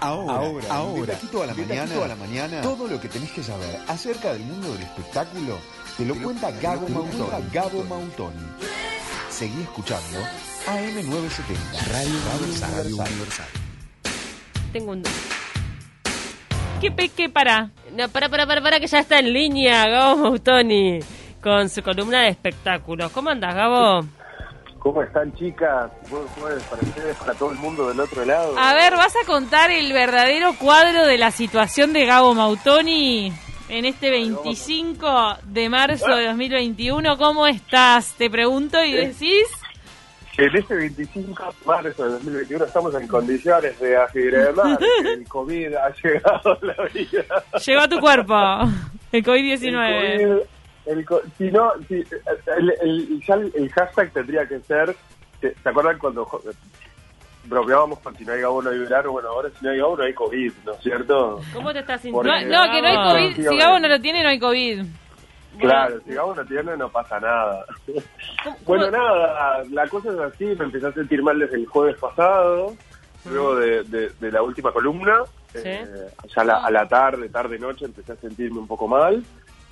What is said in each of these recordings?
Ahora, ahora, ahora, de toda la mañana, a la mañana, todo lo que tenés que saber acerca del mundo del espectáculo te lo, cuenta Gabo Mautoni. Gabo Mautoni. Seguí escuchando AM970, Radio, Radio Universal. Tengo un... ¿Qué peque para? No, para, para, para, para, que ya está en línea Gabo Mautoni con su columna de espectáculos. ¿Cómo andas, Gabo? ¿Cómo están, chicas? Buenos jueves para ustedes, para todo el mundo del otro lado. A ver, ¿vas a contar el verdadero cuadro de la situación de Gabo Mautoni en este 25 de marzo de 2021? ¿Cómo estás? Te pregunto y decís... En este 25 de marzo de 2021 estamos en condiciones de afirmar que el COVID ha llegado a la vida. Llegó a tu cuerpo, el COVID-19. El, si no, si, el, el, ya el, hashtag tendría que ser, ¿se, acuerdan cuando bromeábamos con si no hay Gabo no hay verano? Bueno, ahora si no hay Gabo no hay COVID, ¿no es cierto? ¿Cómo te estás sintiendo? No, no, que no hay COVID, si Gabo no lo tiene no hay COVID. Claro, si Gabo no tiene no pasa nada. bueno, nada, la cosa es así, me empecé a sentir mal desde el jueves pasado, luego de, de, la última columna, eh, ya la, a la tarde, tarde, noche empecé a sentirme un poco mal.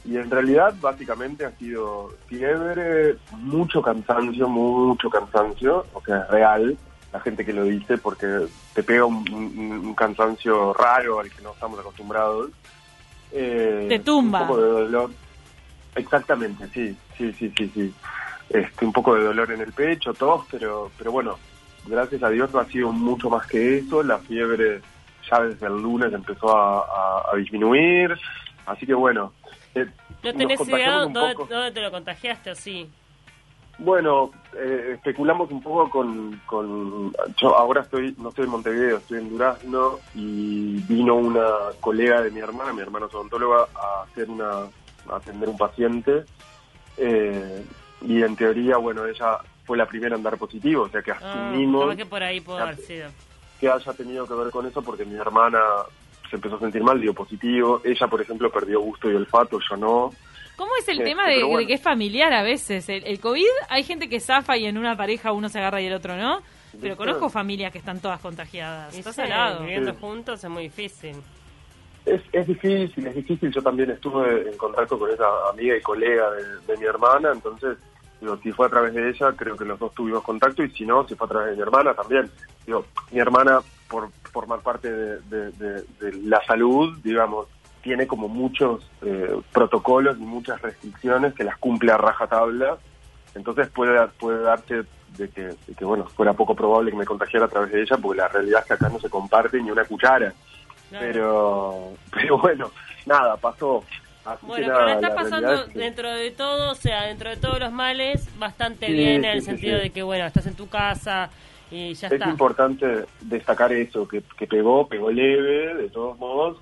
Y en realidad, básicamente, ha sido fiebre, mucho cansancio, mucho cansancio, o sea, es real la gente que lo dice, porque te pega un, cansancio raro al que no estamos acostumbrados. Eh, te tumba. Un poco de dolor. Exactamente, sí, sí, sí, sí, sí. Este, un poco de dolor en el pecho, tos, pero, pero bueno, gracias a Dios no ha sido mucho más que eso. La fiebre ya desde el lunes empezó a disminuir. Así que bueno, eh, ¿No tenés idea dónde, te lo contagiaste o sí? Bueno, eh, especulamos un poco con, con, Yo ahora estoy, no estoy en Montevideo, estoy en Durazno y vino una colega de mi hermana, mi hermana es odontóloga, a hacer una a atender un paciente eh, y en teoría, bueno, ella fue la primera en dar positivo, o sea que ah, asumimos... que por ahí pudo haber sido. Que haya tenido que ver con eso porque mi hermana se empezó a sentir mal, dio positivo. Ella, por ejemplo, perdió gusto y olfato, yo no. ¿Cómo es el tema de, que es familiar a veces? El, COVID, hay gente que zafa y en una pareja uno se agarra y el otro no. Pero conozco familias que están todas contagiadas. Estás al lado. Viviendo juntos es muy difícil. Es, es difícil, es difícil. Yo también estuve en contacto con esa amiga y colega de, mi hermana, entonces, digo, si fue a través de ella, creo que los dos tuvimos contacto, y si no, si fue a través de mi hermana también. Digo, mi hermana por formar parte de, la salud, digamos, tiene como muchos eh, protocolos y muchas restricciones que las cumple a rajatabla. Entonces puede, puede darse de que, que, bueno, fuera poco probable que me contagiara a través de ella, porque la realidad es que acá no se comparte ni una cuchara. Pero, pero bueno, nada, pasó. bueno, pero está pasando dentro de todo, o sea, dentro de todos los males, bastante bien en el sentido de que, bueno, estás en tu casa, es importante destacar eso, que, pegó, pegó leve, de todos modos,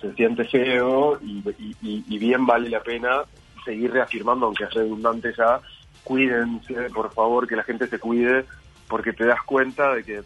se siente feo y, bien vale la pena seguir reafirmando, aunque es redundante ya, cuídense, por favor, que la gente se cuide, porque te das cuenta de que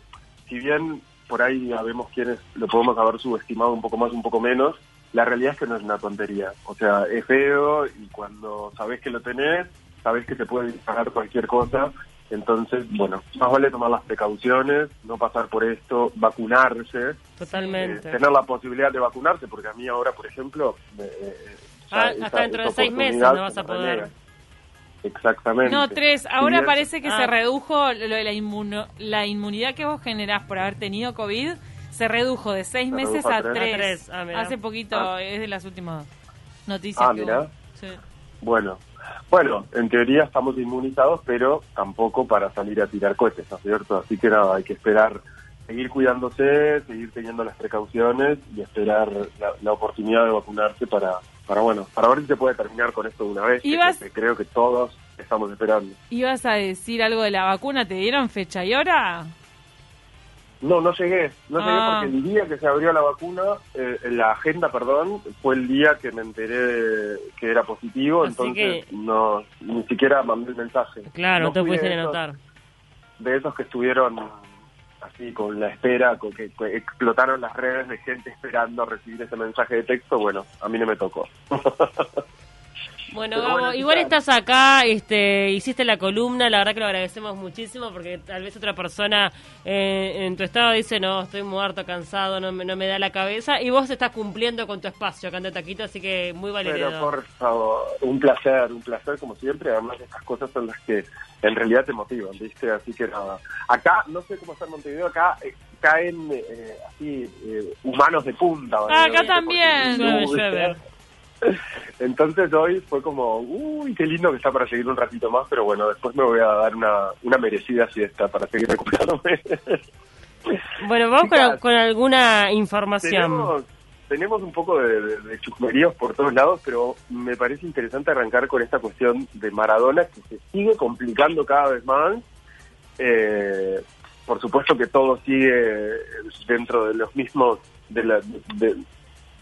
si bien por ahí sabemos quienes lo podemos haber subestimado un poco más, un poco menos, la realidad es que no es una tontería. O sea, es feo y cuando sabes que lo tenés, sabes que te puede disparar cualquier cosa entonces, bueno, más vale tomar las precauciones, no pasar por esto, vacunarse. Totalmente. Eh, tener la posibilidad de vacunarse, porque a mí ahora, por ejemplo... Eh, ah, hasta dentro de seis meses no vas a poder. Exactamente. No, tres. Ahora parece que se ah. redujo lo de la, inmuno, la inmunidad que vos generás por haber tenido COVID, se redujo de seis meses a, tres. Ah, Hace poquito, ah. es de las últimas noticias. Ah, mira. Sí. Bueno, bueno, en teoría estamos inmunizados, pero tampoco para salir a tirar cohetes, ¿no es cierto? Así que nada, hay que esperar, seguir cuidándose, seguir teniendo las precauciones y esperar la, oportunidad de vacunarse para, para, bueno, para ver si se puede terminar con esto de una vez, que, creo que todos estamos esperando. ¿Ibas a decir algo de la vacuna? ¿Te dieron fecha y hora? No, no llegué, no llegué ah. porque el día que se abrió la vacuna, eh, la agenda, perdón, fue el día que me enteré que era positivo, entonces no ni siquiera mandé el mensaje. Claro, no te pudiste notar. De esos que estuvieron así con la espera, con que, explotaron las redes de gente esperando recibir ese mensaje de texto, bueno, a mí no me tocó. Bueno, igual estás acá, este, hiciste la columna, la verdad que lo agradecemos muchísimo porque tal vez otra persona eh, en tu estado dice, no, estoy muerto, cansado, no, no me da la cabeza, y vos estás cumpliendo con tu espacio acá en Taquito, así que muy valiente. por favor, un placer, un placer como siempre, además estas cosas son las que en realidad te motivan, ¿viste? Así que nada, acá, no sé cómo está en Montevideo, acá eh, caen eh, así humanos de punta. Ah, acá también. Entonces hoy fue como, uy, qué lindo que está para seguir un ratito más, pero bueno, después me voy a dar una, una merecida siesta para seguir recuperándome. Bueno, vamos con, alguna información. Tenemos, un poco de, de, por todos lados, pero me parece interesante arrancar con esta cuestión de Maradona que se sigue complicando cada vez más. Eh, por supuesto que todo sigue dentro de los mismos de, la, de,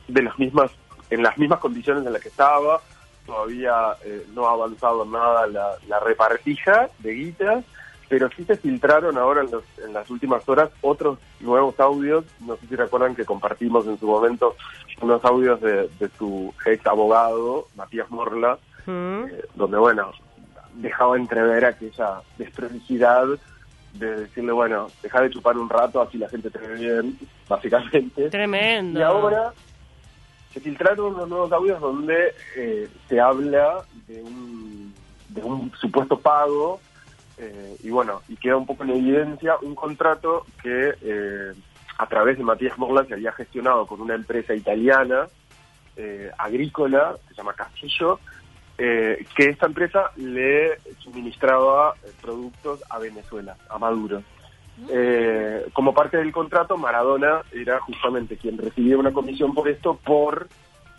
de las mismas en las mismas condiciones en las que estaba, todavía eh, no ha avanzado nada la, la, repartija de guitas, pero sí se filtraron ahora en, en, las últimas horas otros nuevos audios, no sé si recuerdan que compartimos en su momento unos audios de, su ex abogado, Matías Morla, eh, donde, bueno, dejaba entrever aquella desprolijidad de decirle, bueno, deja de chupar un rato, así la gente te ve bien, básicamente. Tremendo. Y ahora se filtraron unos nuevos audios donde eh, se habla de un, de un supuesto pago eh, y bueno, y queda un poco en evidencia un contrato que eh, a través de Matías Morla se había gestionado con una empresa italiana agrícola, que se llama Castillo, que esta empresa le suministraba productos a Venezuela, a Maduro. Eh, como parte del contrato, Maradona era justamente quien recibía una comisión por esto, por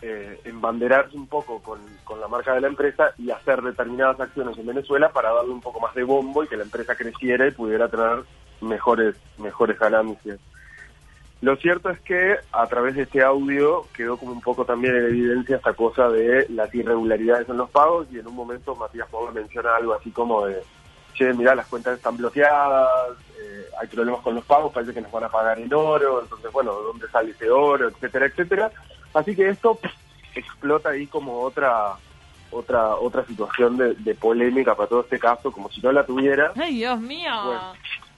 eh, embanderarse un poco con, la marca de la empresa y hacer determinadas acciones en Venezuela para darle un poco más de bombo y que la empresa creciera y pudiera tener mejores, mejores ganancias. Lo cierto es que a través de este audio quedó como un poco también en evidencia esta cosa de las irregularidades en los pagos y en un momento Matías Pablo menciona algo así como de, che, mirá, las cuentas están bloqueadas, eh, hay problemas con los pagos, parece que nos van a pagar en oro, entonces, bueno, ¿de dónde sale ese oro, etcétera, etcétera? Así que esto explota ahí como otra otra otra situación de, polémica para todo este caso, como si no la tuviera. ¡Ay, Dios mío!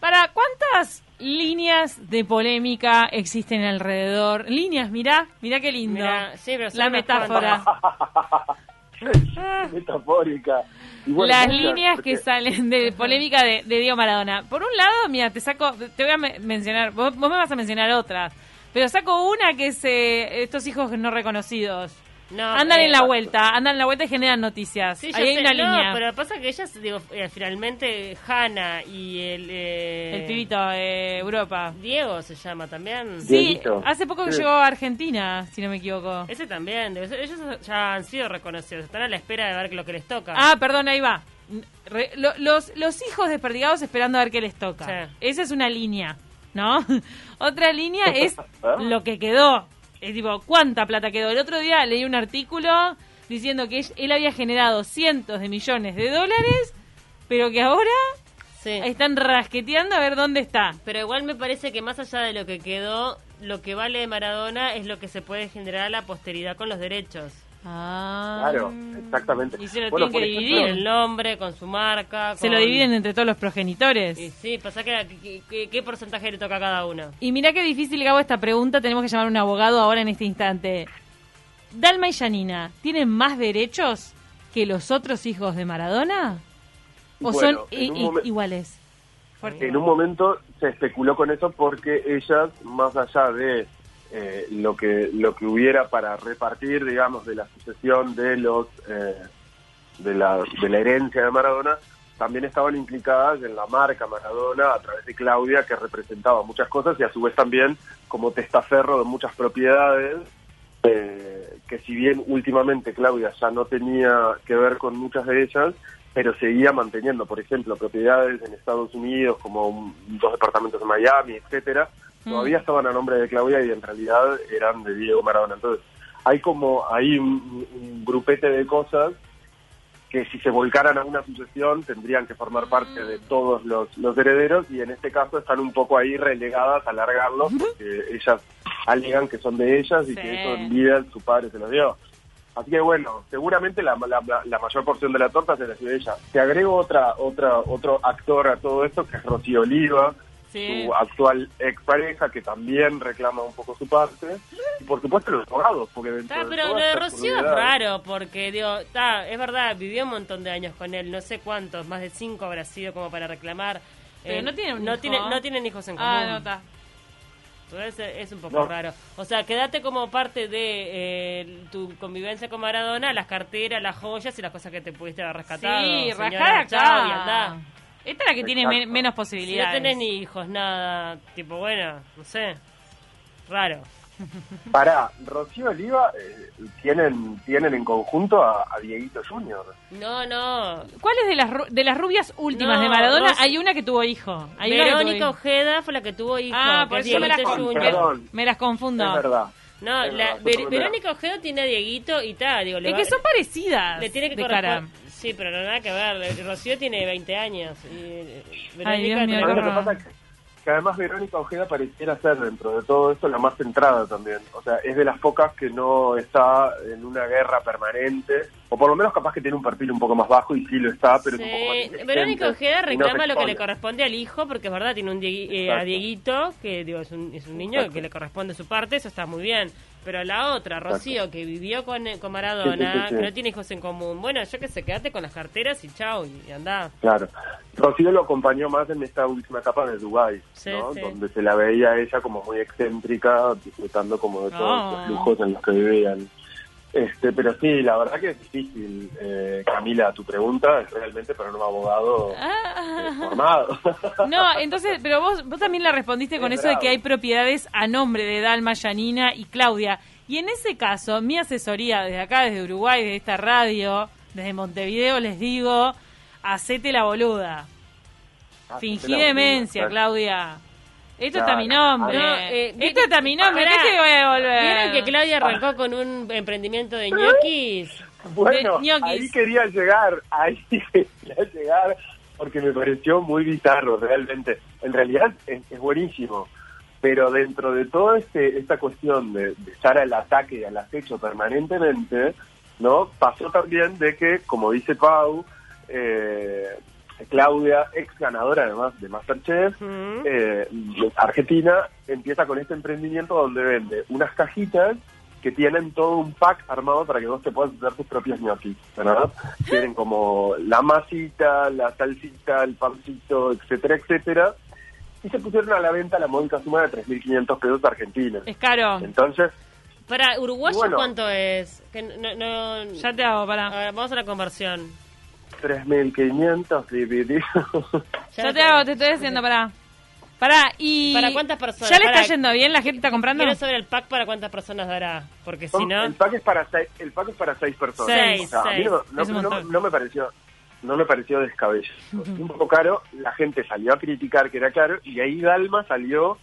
¿Para cuántas líneas de polémica existen alrededor? Líneas, mirá, mirá qué lindo. la metáfora. Las líneas que salen de polémica de, de, Diego Maradona. Por un lado, mira, te saco, te voy a mencionar, vos, me vas a mencionar otras, pero saco una que es eh, estos hijos no reconocidos. No, andan en la vuelta, andan en la vuelta y generan noticias. Ahí hay una línea. Pero pasa que ellas, digo, eh, finalmente, Hanna y el... Eh, el pibito, eh, Europa. Diego se llama también. Sí, hace poco que llegó a Argentina, si no me equivoco. Ese también. Ellos ya han sido reconocidos, están a la espera de ver lo que les toca. Ah, perdón, ahí va. los, los hijos desperdigados esperando a ver qué les toca. Esa es una línea, ¿no? Otra línea es lo que quedó es tipo, ¿cuánta plata quedó? El otro día leí un artículo diciendo que él había generado cientos de millones de dólares, pero que ahora están rasqueteando a ver dónde está. Pero igual me parece que más allá de lo que quedó, lo que vale de Maradona es lo que se puede generar a la posteridad con los derechos. Ah. Claro, exactamente. Y se lo tienen que dividir. el nombre, con su marca. Se lo dividen entre todos los progenitores. sí, pasa que, ¿qué porcentaje le toca a cada uno. Y mira qué difícil, Gabo, esta pregunta. Tenemos que llamar a un abogado ahora en este instante. ¿Dalma y Janina tienen más derechos que los otros hijos de Maradona? ¿O son iguales? En un momento se especuló con eso porque ellas, más allá de eh, lo que lo que hubiera para repartir, digamos, de la sucesión de los eh, de, la, de la herencia de Maradona, también estaban implicadas en la marca Maradona a través de Claudia, que representaba muchas cosas y a su vez también como testaferro de muchas propiedades, eh, que si bien últimamente Claudia ya no tenía que ver con muchas de ellas, pero seguía manteniendo, por ejemplo, propiedades en Estados Unidos, como dos departamentos de Miami, etcétera, Mm. todavía estaban a nombre de Claudia y en realidad eran de Diego Maradona. Entonces, hay como hay un, grupete de cosas que si se volcaran a una sucesión tendrían que formar parte de todos los, los herederos y en este caso están un poco ahí relegadas a alargarlos porque ellas alegan que son de ellas y que eso en vida su padre se los dio. Así que bueno, seguramente la, la, mayor porción de la torta se la de ella. Te agrego otra, otra, otro actor a todo esto, que es Rocío Oliva, su actual expareja, que también reclama un poco su parte. Y por supuesto los abogados, porque dentro Pero lo de Rocío es raro, porque digo, está, es verdad, vivió un montón de años con él, no sé cuántos, más de cinco habrá sido como para reclamar. Pero eh, no tienen no, tiene, no tienen hijos en ah, común. Ah, no está. Entonces es un poco raro. O sea, quédate como parte de eh, tu convivencia con Maradona, las carteras, las joyas y las cosas que te pudiste haber rescatado. Sí, rajar acá. Esta es la que tiene menos posibilidades. Si no tenés ni hijos, nada. Tipo, bueno, no sé. Raro. Para Rocío Oliva eh, tienen tienen en conjunto a, Dieguito Junior. No, no. ¿Cuál es de las de las rubias últimas de Maradona? Hay una que tuvo hijo. Hay Verónica Ojeda fue la que tuvo hijo. Ah, por eso me las, me las confundo. Es verdad. No, la, Verónica Ojeda tiene a Dieguito y tal. Digo, es que son parecidas. Le tiene que de Sí, pero no nada que ver. Rocío tiene 20 años. Y Verónica Ay, que además Verónica Ojeda pareciera ser dentro de todo esto la más centrada también. O sea, es de las pocas que no está en una guerra permanente, o por lo menos capaz que tiene un perfil un poco más bajo y sí lo está, pero Verónica Ojeda reclama lo que le corresponde al hijo, porque es verdad, tiene un eh, a Dieguito, que digo, es un, es un niño que le corresponde su parte, eso está muy bien. Pero la otra, Rocío, que vivió con, con Maradona, que no tiene hijos en común. Bueno, yo que sé, quédate con las carteras y chao, y, anda. Claro. Rocío lo acompañó más en esta última etapa de Dubái, ¿no? Donde se la veía ella como muy excéntrica, disfrutando como de todos los ah. lujos en los que vivían. Este, pero sí, la verdad que es difícil, eh, Camila, tu pregunta es realmente para un abogado ah. formado. No, entonces, pero vos, vos también la respondiste con eso de que hay propiedades a nombre de Dalma, Yanina y Claudia. Y en ese caso, mi asesoría desde acá, desde Uruguay, desde esta radio, desde Montevideo, les digo, hacete la boluda. Fingí demencia, Claudia. Esto está mi nombre. Eh, Esto está mi nombre. ¿Qué te voy a devolver? ¿Vieron que Claudia arrancó con un emprendimiento de ñoquis? Bueno, ahí quería llegar. Ahí quería llegar porque me pareció muy bizarro, realmente. En realidad es, buenísimo. Pero dentro de toda este, esta cuestión de, de estar al ataque y al acecho permanentemente, ¿no? Pasó también de que, como dice Pau, eh, Claudia, ex ganadora además de Masterchef, eh, Argentina, empieza con este emprendimiento donde vende unas cajitas que tienen todo un pack armado para que vos te puedas hacer tus propios ñoquis, ¿verdad? Tienen como la masita, la salsita, el pancito, etcétera, etcétera. Y se pusieron a la venta la módica suma de 3.500 pesos argentinos. Es caro. Entonces... Para uruguayo, ¿cuánto es? Que no, Ya te hago, para. vamos a la conversión. 3.500 dividido. Yo te hago, te estoy diciendo, para. Para, y. ¿Para cuántas personas? ¿Ya le está yendo bien? ¿La gente está comprando? Quiero saber el pack para cuántas personas dará. Porque si no. El pack es para seis, el pack es para seis personas. Seis, no, me pareció. No me pareció descabello. Un poco caro, la gente salió a criticar que era caro, y ahí Dalma salió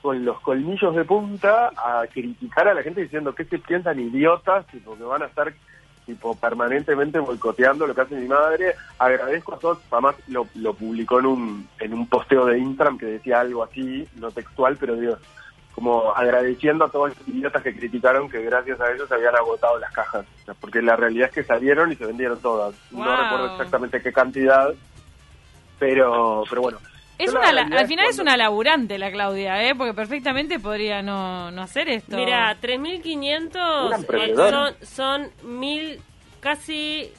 con los colmillos de punta a criticar a la gente diciendo que se piensan idiotas, tipo que van a estar tipo permanentemente boicoteando lo que hace mi madre. Agradezco a todos, además lo, lo publicó en un, en un posteo de Instagram que decía algo así, no textual, pero digo, como agradeciendo a todos los idiotas que criticaron que gracias a ellos se habían agotado las cajas. porque la realidad es que salieron y se vendieron todas. No recuerdo exactamente qué cantidad, pero, pero bueno. Es una, al final es una laburante la Claudia, ¿eh? porque perfectamente podría no, no hacer esto. Mira, 3.500 eh, son, son mil, casi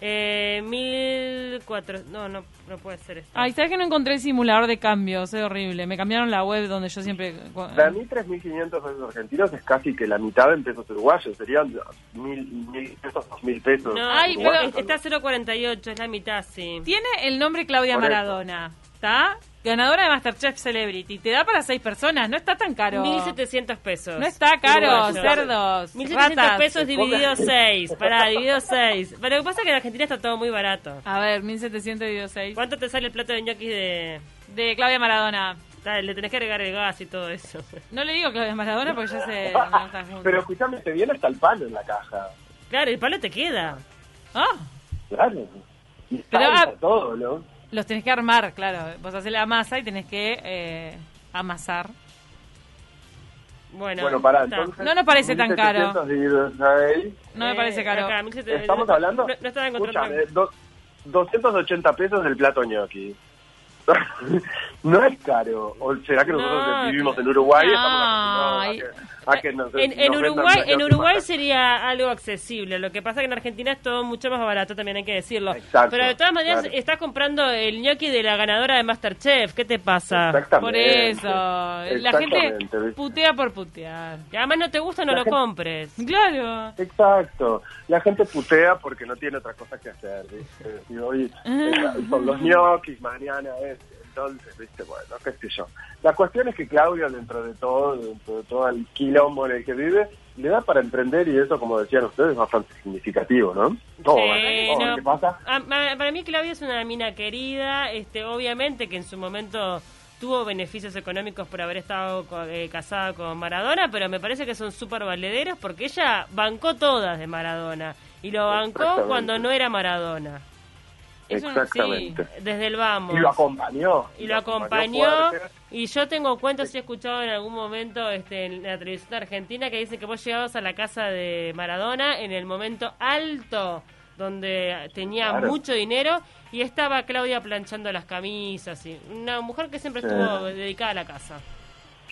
eh, 1.400. No, no, no puede ser esto. Ay, ¿sabes que no encontré el simulador de cambios? Es horrible. Me cambiaron la web donde yo siempre... Para mí 3.500 pesos argentinos es casi que la mitad en pesos uruguayos. Serían 1.000 pesos, 2.000 pesos. No, Ay, pero está 0.48, es la mitad, sí. Tiene el nombre Claudia Maradona está ganadora de Masterchef Celebrity. Te da para seis personas, no está tan caro. 1.700 pesos. No está caro, cerdos. 1.700 pesos dividido 6. Pará, dividido 6. Pero lo que pasa es que en Argentina está todo muy barato. A ver, 1.700 dividido 6. ¿Cuánto te sale el plato de ñoquis de...? De Claudia Maradona. Dale, le tenés que agregar el gas y todo eso. No le digo Claudia Maradona porque ya se... Pero escúchame, te viene hasta el palo en la caja. Claro, el palo te queda. Ah. Claro. Y Pero, ah, todo, ¿no? Los tenés que armar, claro. Vos haces la masa y tenés que eh, amasar. Bueno, bueno para entonces. No nos parece tan caro. No me parece caro. Estamos hablando. No, no 280 pesos el plato ñoqui. no es caro. ¿O será que nosotros vivimos en Uruguay estamos en, Uruguay, en Uruguay sería algo accesible. Lo que pasa que en Argentina es todo mucho más barato, también hay que decirlo. Pero de todas maneras, estás comprando el gnocchi de la ganadora de Masterchef. ¿Qué te pasa? Por eso. La gente putea por putear. Y además no te gusta, no lo compres. Claro. Exacto. La gente putea porque no tiene otra cosa que hacer. Y hoy son los ñoquis, mañana es entonces, viste, bueno, qué sé yo. La cuestión es que Claudia, dentro de todo, dentro de todo el quilombo en el que vive, le da para emprender y eso, como decían ustedes, es bastante significativo, ¿no? ¿qué pasa? para mí Claudia es una mina querida, este, obviamente que en su momento tuvo beneficios económicos por haber estado eh, casada con Maradona, pero me parece que son súper valederos porque ella bancó todas de Maradona y lo bancó cuando no era Maradona. Exactamente. desde el vamos. Y lo acompañó. Y lo acompañó. Y yo tengo cuentos, y he escuchado en algún momento este, en la televisión argentina que dice que vos llegabas a la casa de Maradona en el momento alto donde tenía mucho dinero y estaba Claudia planchando las camisas. Y una mujer que siempre estuvo dedicada a la casa.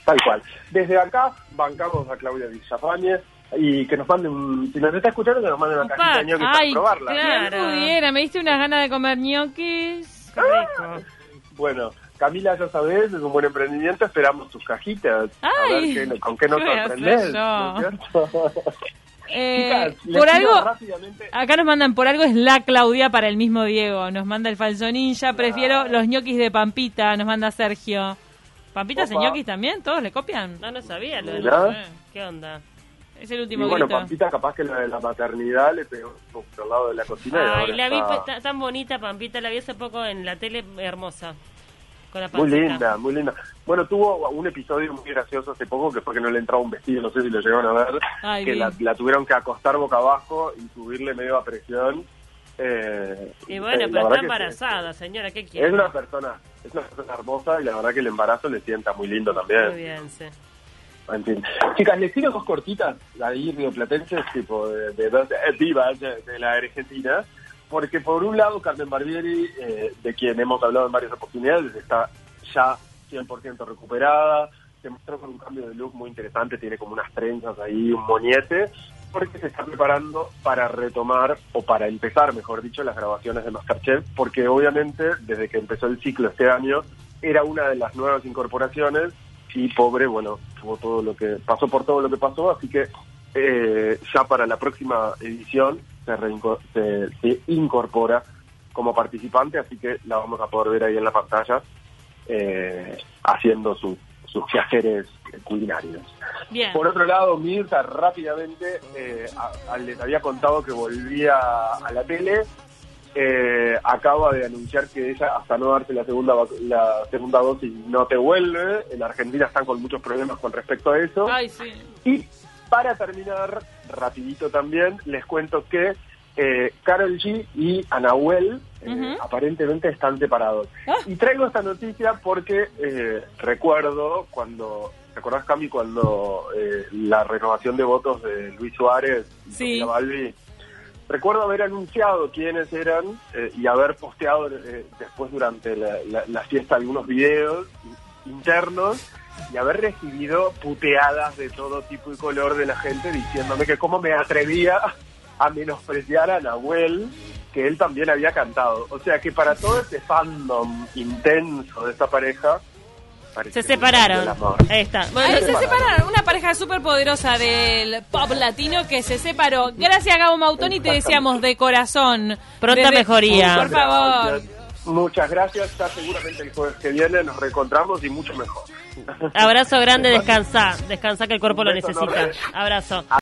Tal cual. Desde acá bancamos a Claudia Villafañez y que nos manden, si nos está escuchando, que nos manden una cajita de ñoquis para probarla. Claro, me diste unas ganas de comer ñoquis. Ah. Bueno, Camila, ya sabes, es un buen emprendimiento, esperamos tus cajitas. Ay, a ver con qué nos sorprendes. Eh, por algo, acá nos mandan por algo es la Claudia para el mismo Diego. Nos manda el falso ninja. Prefiero los ñoquis de Pampita. Nos manda Sergio. ¿Pampita hace ñoquis también? ¿Todos le copian? No, no sabía. Lo ¿Qué onda? Es el último y bueno, Pampita capaz que la de la maternidad le pegó por el lado de la cocina. Ay, la vi tan bonita, Pampita, la vi hace poco en la tele, hermosa. Con la muy linda, muy linda. Bueno, tuvo un episodio muy gracioso hace poco que fue que no le entraba un vestido, no sé si lo llegaron a ver, que la, la, tuvieron que acostar boca abajo y subirle medio a presión. Eh, y bueno, pero está embarazada, señora, ¿qué quiere? Es una persona, es una persona hermosa y la verdad que el embarazo le sienta muy lindo también. Muy bien, sí. En fin. Chicas, les tiro dos cortitas ahí rioplatenses, tipo de, dos divas de, la Argentina, porque por un lado Carmen Barbieri, eh, de quien hemos hablado en varias oportunidades, está ya 100% recuperada, se mostró con un cambio de look muy interesante, tiene como unas trenzas ahí, un moñete, porque se está preparando para retomar, o para empezar, mejor dicho, las grabaciones de Masterchef, porque obviamente desde que empezó el ciclo este año, era una de las nuevas incorporaciones y pobre, bueno, tuvo todo lo que pasó por todo lo que pasó, así que eh, ya para la próxima edición se, se, incorpora como participante, así que la vamos a poder ver ahí en la pantalla eh, haciendo sus quehaceres culinarios. Por otro lado, Mirta rápidamente eh, les había contado que volvía a la tele eh, acaba de anunciar que ella hasta no darte la segunda la segunda dosis no te vuelve. En Argentina están con muchos problemas con respecto a eso. Y para terminar, rapidito también, les cuento que eh, Carol G y Anahuel eh, aparentemente están separados. Ah. Y traigo esta noticia porque eh, recuerdo cuando, ¿te acordás Cami cuando la renovación de votos de Luis Suárez y Balbi recuerdo haber anunciado quiénes eran eh, y haber posteado eh, después durante la, fiesta algunos videos internos y haber recibido puteadas de todo tipo y color de la gente diciéndome que cómo me atrevía a menospreciar a Nahuel, que él también había cantado. O sea que para todo ese fandom intenso de esta pareja, se separaron. Ahí está. se separaron. Una pareja súper poderosa del pop latino que se separó. Gracias, Gabo Mautoni, te decíamos de corazón. Pronta mejoría. Por favor. Muchas gracias. Ya seguramente el jueves que viene nos reencontramos y mucho mejor. Abrazo grande, descansa. Descansa que el cuerpo lo necesita. Abrazo.